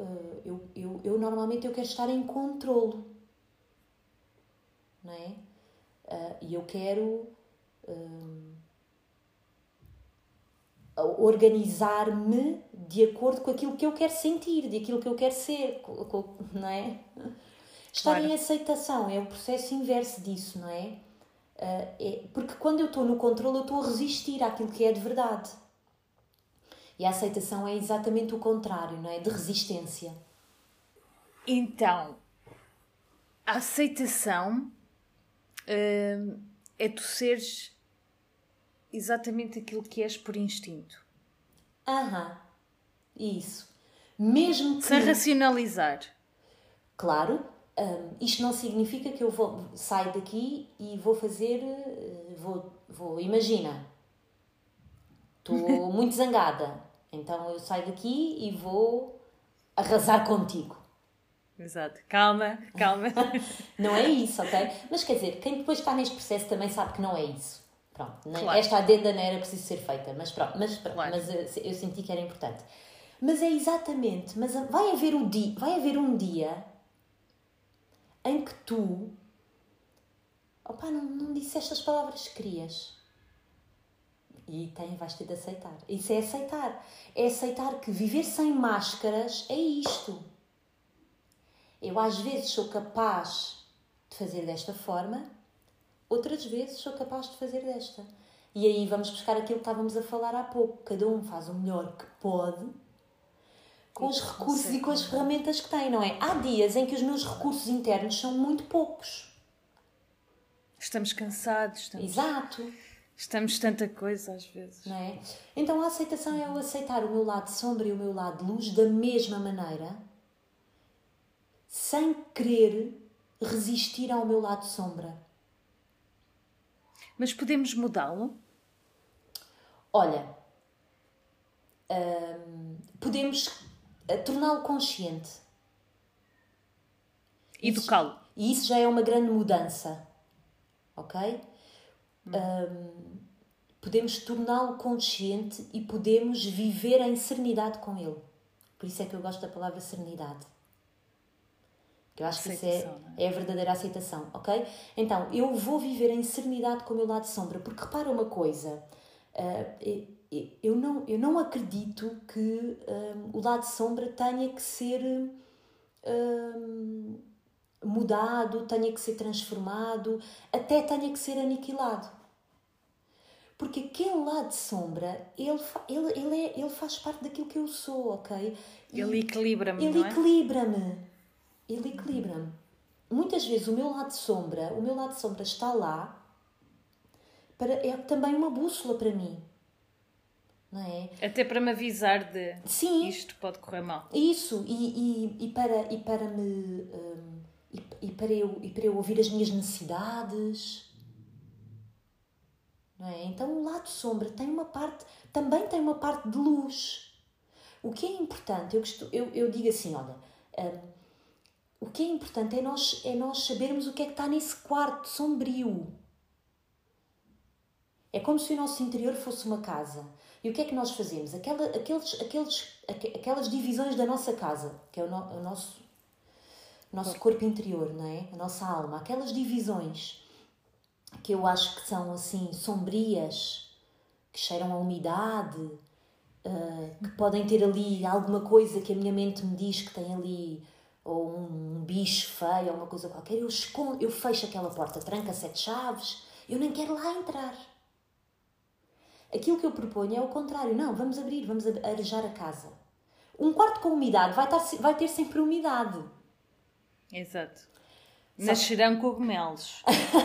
uh, eu, eu, eu normalmente eu quero estar em controlo, não é? Uh, e eu quero uh, organizar-me de acordo com aquilo que eu quero sentir, de aquilo que eu quero ser, não é? Estar claro. em aceitação é o processo inverso disso, não é? É? Porque quando eu estou no controle, eu estou a resistir àquilo que é de verdade. E a aceitação é exatamente o contrário, não é? De resistência. Então, a aceitação uh, é tu seres exatamente aquilo que és por instinto. Aham, isso. Mesmo que. Sem racionalizar. Claro, um, isto não significa que eu vou sair daqui e vou fazer. eh, Vou, vou imagina, estou muito zangada, então eu saio daqui e vou arrasar contigo. Exato. Calma, calma. Não é isso, ok? Mas quer dizer, quem depois está neste processo também sabe que não é isso. Pronto, nem- Claro. esta adenda não era preciso ser feita, mas pronto, mas, pronto, Claro. mas eu, eu senti que era importante. Mas é exatamente, mas vai haver, o dia, vai haver um dia em que tu, opá, não, não disseste as palavras que querias. E tem, vais ter de aceitar. Isso é aceitar. É aceitar que viver sem máscaras é isto. Eu às vezes sou capaz de fazer desta forma, outras vezes sou capaz de fazer desta. E aí vamos buscar aquilo que estávamos a falar há pouco. Cada um faz o melhor que pode com os recursos e com as ferramentas que tem, não é? Há dias em que os meus recursos internos são muito poucos. Estamos cansados, estamos, Exato. Estamos tanta coisa às vezes. Não é? Então a aceitação é eu aceitar o meu lado sombra e o meu lado luz da mesma maneira, sem querer resistir ao meu lado sombra. Mas podemos mudá-lo? Olha, hum, podemos eh, torná-lo consciente. Educá-lo. E isso já é uma grande mudança. Ok? Hum, podemos torná-lo consciente e podemos viver em serenidade com ele. Por isso é que eu gosto da palavra serenidade. Eu acho que isso é, não é a verdadeira aceitação, ok? Então, eu vou viver em serenidade com o meu lado sombra, porque repara uma coisa, ah, e- eu, não, eu não acredito que hum, o lado sombra tenha que ser hum, mudado, tenha que ser transformado, até tenha que ser aniquilado. Porque aquele lado de sombra, ele, ele, ele, é, ele faz parte daquilo que eu sou, ok? E Ele equilibra-me, ele é? equilibra-me. Ele equilibra-me. Muitas vezes o meu lado de sombra, o meu lado de sombra está lá, para, é também uma bússola para mim. Não é? Até para me avisar de Sim. isto pode correr mal. Isso, e, e, e, para, e para me. hum, e, e para eu, e para eu ouvir as minhas necessidades. Não é? Então o lado sombra tem uma parte, também tem uma parte de luz. O que é importante, eu, costu- eu, eu digo assim, olha, hum, o que é importante é nós, é nós sabermos o que é que está nesse quarto sombrio. É como se o nosso interior fosse uma casa. E o que é que nós fazemos? Aquela, aqueles, aqueles, aque- aquelas divisões da nossa casa, que é o, no- o nosso, nosso corpo interior, não é? A nossa alma. Aquelas divisões que eu acho que são assim sombrias, que cheiram a umidade, ah, que podem ter ali alguma coisa que a minha mente me diz que tem ali, ou um bicho feio, ou uma coisa qualquer, eu escondo, eu fecho aquela porta, tranca sete chaves, eu nem quero lá entrar. Aquilo que eu proponho é o contrário. Não, vamos abrir, vamos arejar a casa. Um quarto com umidade vai, estar, vai ter sempre umidade. Exato. Nascerão cogumelos.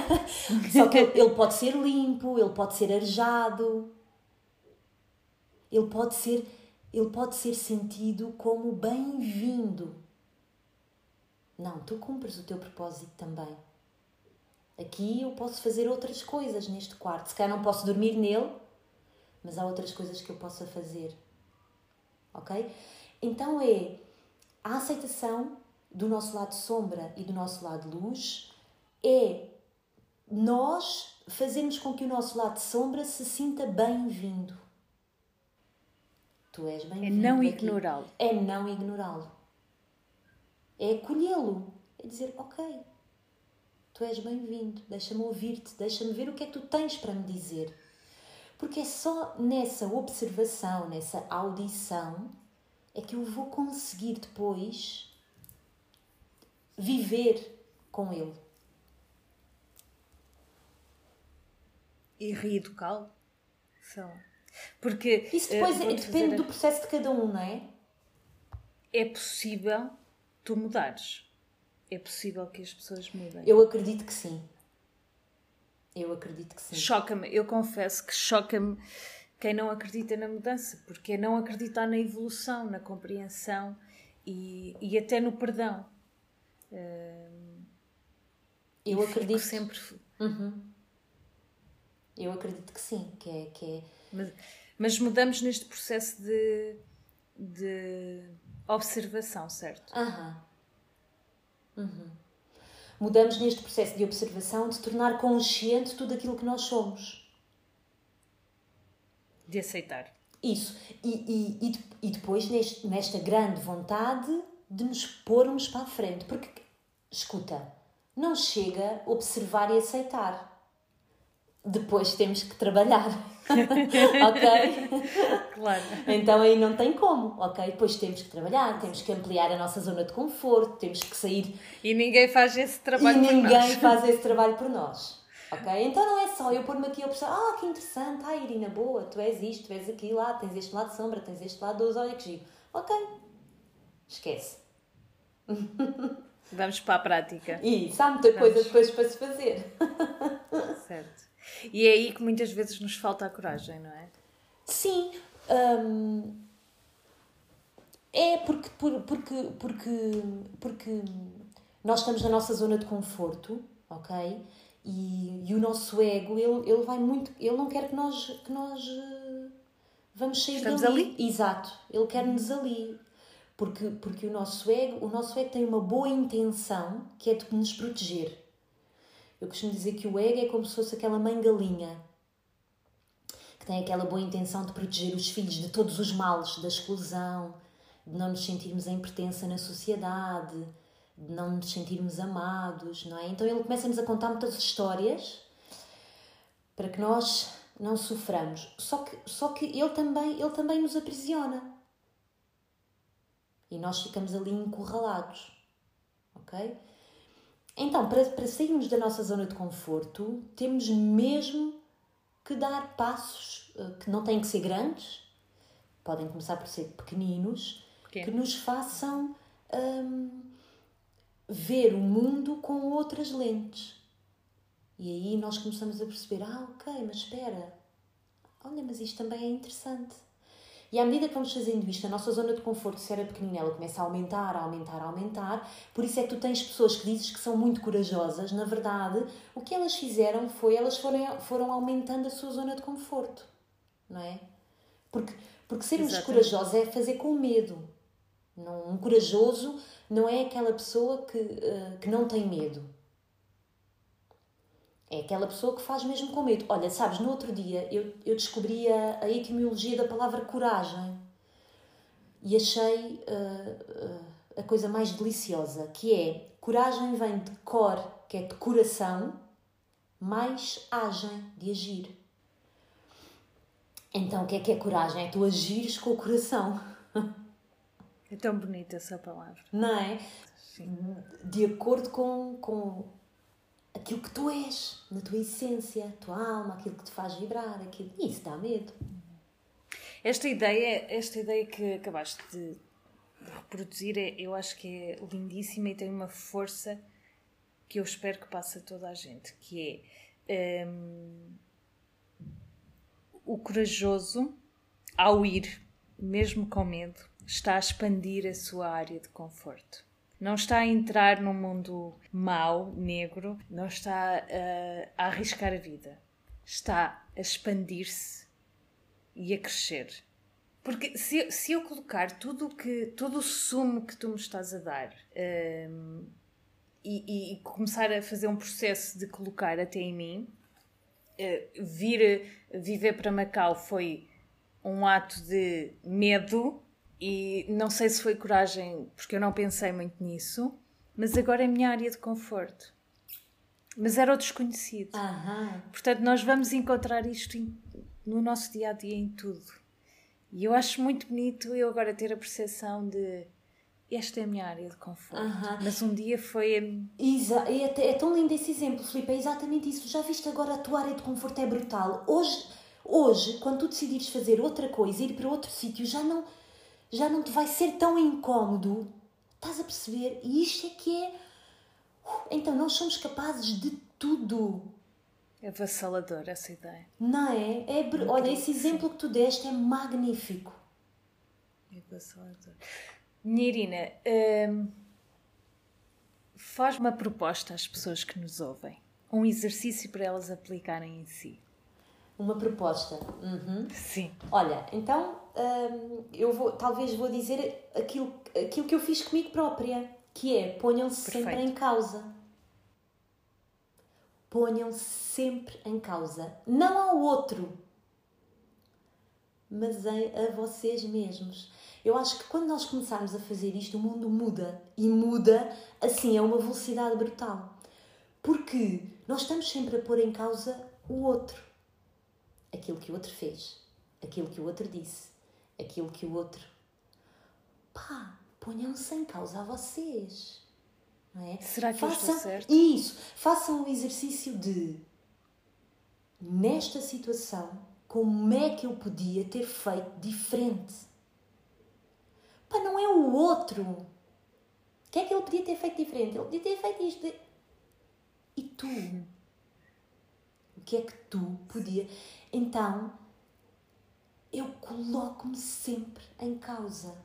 Só que ele, ele pode ser limpo, ele pode ser arejado. Ele pode ser, ele pode ser sentido como bem-vindo. Não, tu cumpres o teu propósito também. Aqui eu posso fazer outras coisas neste quarto. Se calhar não posso dormir nele, mas há outras coisas que eu possa fazer. Ok? Então é a aceitação do nosso lado sombra e do nosso lado luz é nós fazermos com que o nosso lado sombra se sinta bem-vindo. Tu és É bem-vindo. não aqui. ignorá-lo. É não ignorá-lo. É acolhê-lo. É dizer, ok, tu és bem-vindo, deixa-me ouvir-te, deixa-me ver o que é que tu tens para me dizer. Porque é só nessa observação, nessa audição, é que eu vou conseguir depois viver com ele. E reeducá-lo. Só. Porque Isso eh, depois é- depende do processo de cada um, não é? é possível tu mudares. É possível que as pessoas mudem. Eu acredito que sim. Eu acredito que sim. Choca-me, eu confesso que choca-me quem não acredita na mudança, porque é não acreditar na evolução, na compreensão e, e até no perdão. Uh, eu acredito sempre. Uhum. Eu acredito que sim, que é. Que é... Mas, mas mudamos neste processo de, de observação, certo? Uhum. Uhum. Mudamos neste processo de observação de tornar consciente tudo aquilo que nós somos. De aceitar. Isso. E, e, e, e depois neste, nesta grande vontade de nos pormos para a frente. Porque, escuta, não chega observar e aceitar. Depois temos que trabalhar. ok? Claro. Então aí não tem como, ok? Depois temos que trabalhar, temos que ampliar a nossa zona de conforto, temos que sair. E ninguém faz esse trabalho e por nós. Ninguém faz esse trabalho por nós. Ok? Então não é só eu pôr-me aqui a pensar, ah, que interessante, ah, Irina, boa, tu és isto, tu és aquilo, ah, tens este lado de sombra, tens este lado de luz, olha que giro. Ok. Esquece. Vamos para a prática. E há muita Vamos. coisa depois para se fazer. Certo. E é aí que muitas vezes nos falta a coragem, não é? Sim. Hum, é porque, por, porque, porque, porque nós estamos na nossa zona de conforto, ok? E, e o nosso ego, ele, ele vai muito. Ele não quer que nós, que nós uh, vamos sair Estamos dali. ali? Exato. Ele quer-nos ali. Porque, porque o nosso ego, o nosso ego tem uma boa intenção que é de nos proteger. Eu costumo dizer que o ego é como se fosse aquela mãe galinha que tem aquela boa intenção de proteger os filhos de todos os males, da exclusão, de não nos sentirmos em pertença na sociedade, de não nos sentirmos amados, não é? Então ele começa-nos a contar muitas histórias para que nós não soframos. Só que, só que ele, também, ele também nos aprisiona. E nós ficamos ali encurralados. Ok? Então, para, para sairmos da nossa zona de conforto, temos mesmo que dar passos eh, que não têm que ser grandes, podem começar por ser pequeninos, Pequeno. que nos façam hum, ver o mundo com outras lentes. E aí nós começamos a perceber: ah, ok, mas espera, olha, mas isto também é interessante. E à medida que vamos fazendo isto, a nossa zona de conforto, se era pequenina, ela começa a aumentar, a aumentar, a aumentar. Por isso é que tu tens pessoas que dizes que são muito corajosas. Na verdade, o que elas fizeram foi elas foram, foram aumentando a sua zona de conforto. Não é? Porque, porque sermos Exatamente. corajosos é fazer com medo. Não, um corajoso não é aquela pessoa que, uh, que não tem medo. É aquela pessoa que faz mesmo com medo. Olha, sabes, no outro dia eu, eu descobri a, a etimologia da palavra coragem e achei uh, uh, a coisa mais deliciosa, que é coragem vem de cor, que é de coração, mais agem, de agir. Então, o que é que é coragem? É tu agires com o coração. É tão bonita essa palavra. Não é? Sim. De acordo com, com aquilo que tu és, na tua essência, a tua alma, aquilo que te faz vibrar, aquilo... isso dá medo. Esta ideia, esta ideia que acabaste de reproduzir, é, eu acho que é lindíssima e tem uma força que eu espero que passe a toda a gente, que é um, o corajoso, ao ir, mesmo com medo, está a expandir a sua área de conforto. Não está a entrar num mundo mau, negro, não está a, a arriscar a vida. Está a expandir-se e a crescer. Porque se, se eu colocar tudo que todo o sumo que tu me estás a dar um, e, e, começar a fazer um processo de colocar até em mim, uh, vir viver para Macau foi um ato de medo e não sei se foi coragem, porque eu não pensei muito nisso, mas agora é a minha área de conforto. Mas era o desconhecido. Uhum. Portanto, nós vamos encontrar isto no nosso dia a dia em tudo. E eu acho muito bonito eu agora ter a percepção de esta é a minha área de conforto. Uhum. Mas um dia foi. Exa é, é tão lindo esse exemplo, Filipe. É exatamente isso. Já viste agora a tua área de conforto é brutal. Hoje, hoje quando tu decidires fazer outra coisa, ir para outro sítio, já não já não te vai ser tão incómodo. Estás a perceber? E isto é que é. Então, nós somos capazes de tudo. É avassalador essa ideia. Não é? é olha, esse exemplo que tu deste é magnífico. É avassalador. Minha Irina, hum, faz uma proposta às pessoas que nos ouvem. Um exercício para elas aplicarem em si. Uma proposta. Uhum. Sim. Olha, então hum, eu vou, talvez vou dizer aquilo, aquilo que eu fiz comigo própria, que é ponham-se sempre em causa. Ponham-se sempre em causa. Não ao outro, mas a, a vocês mesmos. Eu acho que quando nós começarmos a fazer isto, o mundo muda. E muda, assim, a uma velocidade brutal. Porque nós estamos sempre a pôr em causa o outro. Aquilo que o outro fez. Aquilo que o outro disse. Aquilo que o outro. Pá, ponham-se em causa a vocês. Não é? Será que façam, eu estou certo? Isso. Façam o exercício de, nesta situação, como é que eu podia ter feito diferente? Pá, não é o outro. O que é que ele podia ter feito diferente? Ele podia ter feito isto. E tu? O que é que tu podia. Então, eu coloco-me sempre em causa.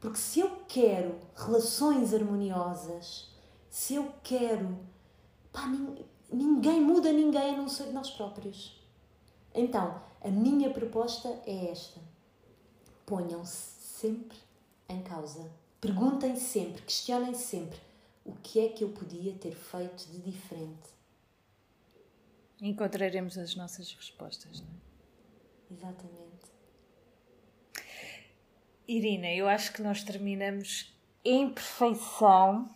Porque se eu quero relações harmoniosas, se eu quero. Pá, ninguém muda ninguém a não ser nós próprios. Então, a minha proposta é esta: ponham-se sempre em causa. Perguntem sempre, questionem sempre o que é que eu podia ter feito de diferente. Encontraremos as nossas respostas, não é? Exatamente. Irina, eu acho que nós terminamos em perfeição,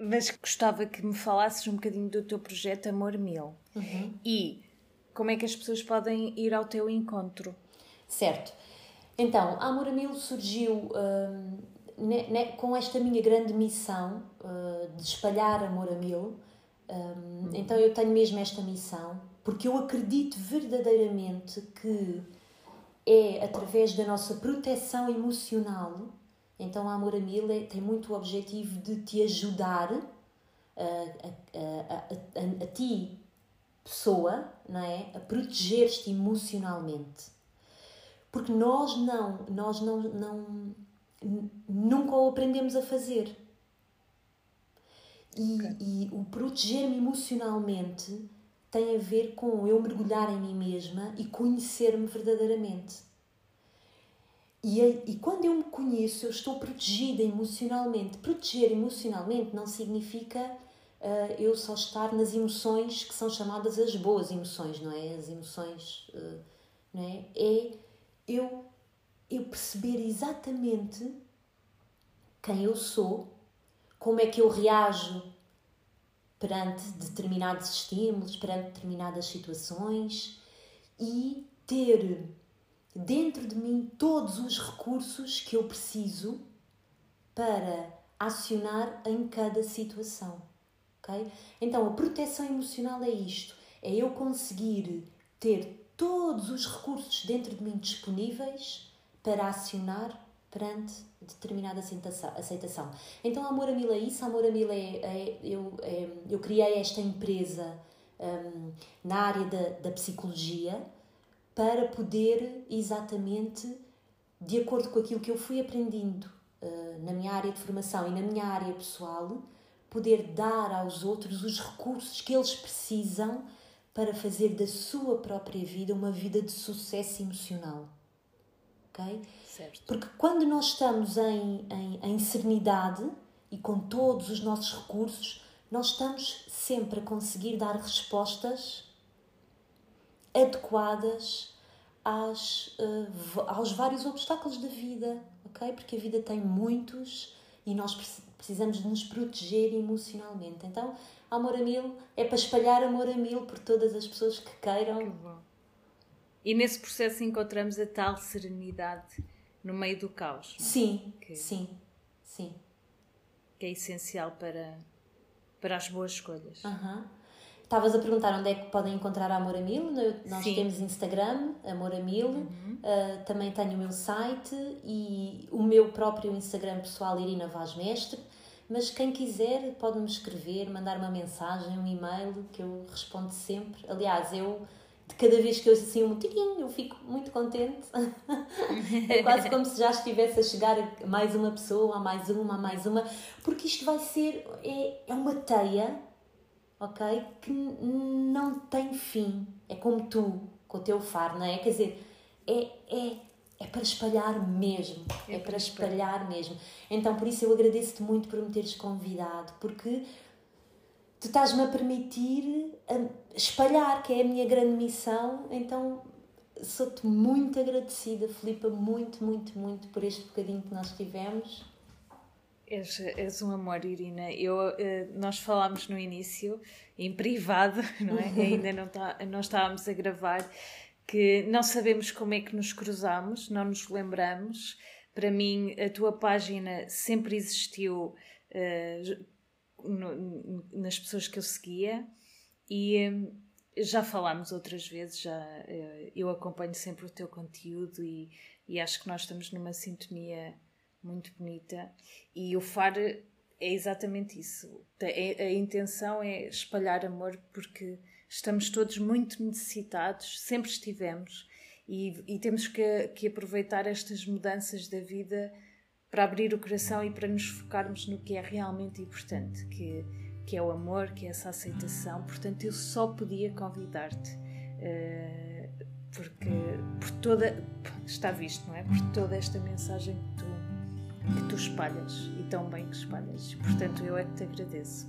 mas gostava que me falasses um bocadinho do teu projeto Amor Mil. Uhum. E como é que as pessoas podem ir ao teu encontro? Certo. Então, Amor a Mil surgiu uh, ne, ne, com esta minha grande missão uh, de espalhar amor a mil. Um, então, eu tenho mesmo esta missão, porque eu acredito verdadeiramente que é através da nossa proteção emocional. Então, a Amor a Mil tem muito o objetivo de te ajudar a, a, a, a ti pessoa, não é? A proteger-te emocionalmente. Porque nós não, nós não, não nunca o aprendemos a fazer. E, okay. e o proteger-me emocionalmente tem a ver com eu mergulhar em mim mesma e conhecer-me verdadeiramente. E, e quando eu me conheço, eu estou protegida emocionalmente. Proteger emocionalmente não significa uh, eu só estar nas emoções que são chamadas as boas emoções, não é? As emoções, uh, não é? É eu, eu perceber exatamente quem eu sou, como é que eu reajo perante determinados estímulos, perante determinadas situações e ter dentro de mim todos os recursos que eu preciso para acionar em cada situação ok? Então, a proteção emocional é isto: é eu conseguir ter todos os recursos dentro de mim disponíveis para acionar perante determinada aceitação. Então, Amor a Mil é isso. Amor a Mil é, é eu, é, eu criei esta empresa um, na área da, da psicologia para poder exatamente, de acordo com aquilo que eu fui aprendendo uh, na minha área de formação e na minha área pessoal, poder dar aos outros os recursos que eles precisam para fazer da sua própria vida uma vida de sucesso emocional. Ok? Certo. Porque quando nós estamos em, em, em serenidade e com todos os nossos recursos, nós estamos sempre a conseguir dar respostas adequadas às, uh, aos vários obstáculos da vida, ok? Porque a vida tem muitos e nós precisamos de nos proteger emocionalmente. Então, amor a mil é para espalhar amor a mil por todas as pessoas que queiram. E nesse processo encontramos a tal serenidade no meio do caos. Sim, que, sim, sim. Que é essencial para, para as boas escolhas. Uhum. Estavas a perguntar onde é que podem encontrar Amor a Mil. Nós Sim. temos Instagram, Amor a Mil. Uhum. Uh, também tenho o meu site e o meu próprio Instagram pessoal, Irina Vaz Mestre. Mas quem quiser pode-me escrever, mandar uma mensagem, um e-mail, que eu respondo sempre. Aliás, eu de cada vez que eu assim um tiquinho, eu fico muito contente. é quase como se já estivesse a chegar a mais uma pessoa, a mais uma, a mais uma, porque isto vai ser, é, é uma teia, ok? Que não tem fim. É como tu, com o teu faro, não é? Quer dizer, é, é, é para espalhar mesmo. É, é para espalhar mesmo. Então, por isso eu agradeço-te muito por me teres convidado, porque tu estás-me a permitir espalhar, que é a minha grande missão. Então, sou-te muito agradecida, Filipa, muito, muito, muito por este bocadinho que nós tivemos. És, és um amor, Irina. Eu, eh, nós falámos no início, em privado, não é? Ainda não, tá, não estávamos a gravar, que não sabemos como é que nos cruzamos, não nos lembramos. Para mim, a tua página sempre existiu. Uh, no, nas pessoas que eu seguia e hum, já falámos outras vezes, já eh, eu acompanho sempre o teu conteúdo e, e acho que nós estamos numa sintonia muito bonita e o FAR é exatamente isso. A, a intenção é espalhar amor porque estamos todos muito necessitados, sempre estivemos e, e temos que, que aproveitar estas mudanças da vida para abrir o coração e para nos focarmos no que é realmente importante, que, que é o amor, que é essa aceitação. Portanto, eu só podia convidar-te, uh, porque por toda. Está visto, não é? Por toda esta mensagem que tu, que tu espalhas e tão bem que espalhas. Portanto, eu é que te agradeço.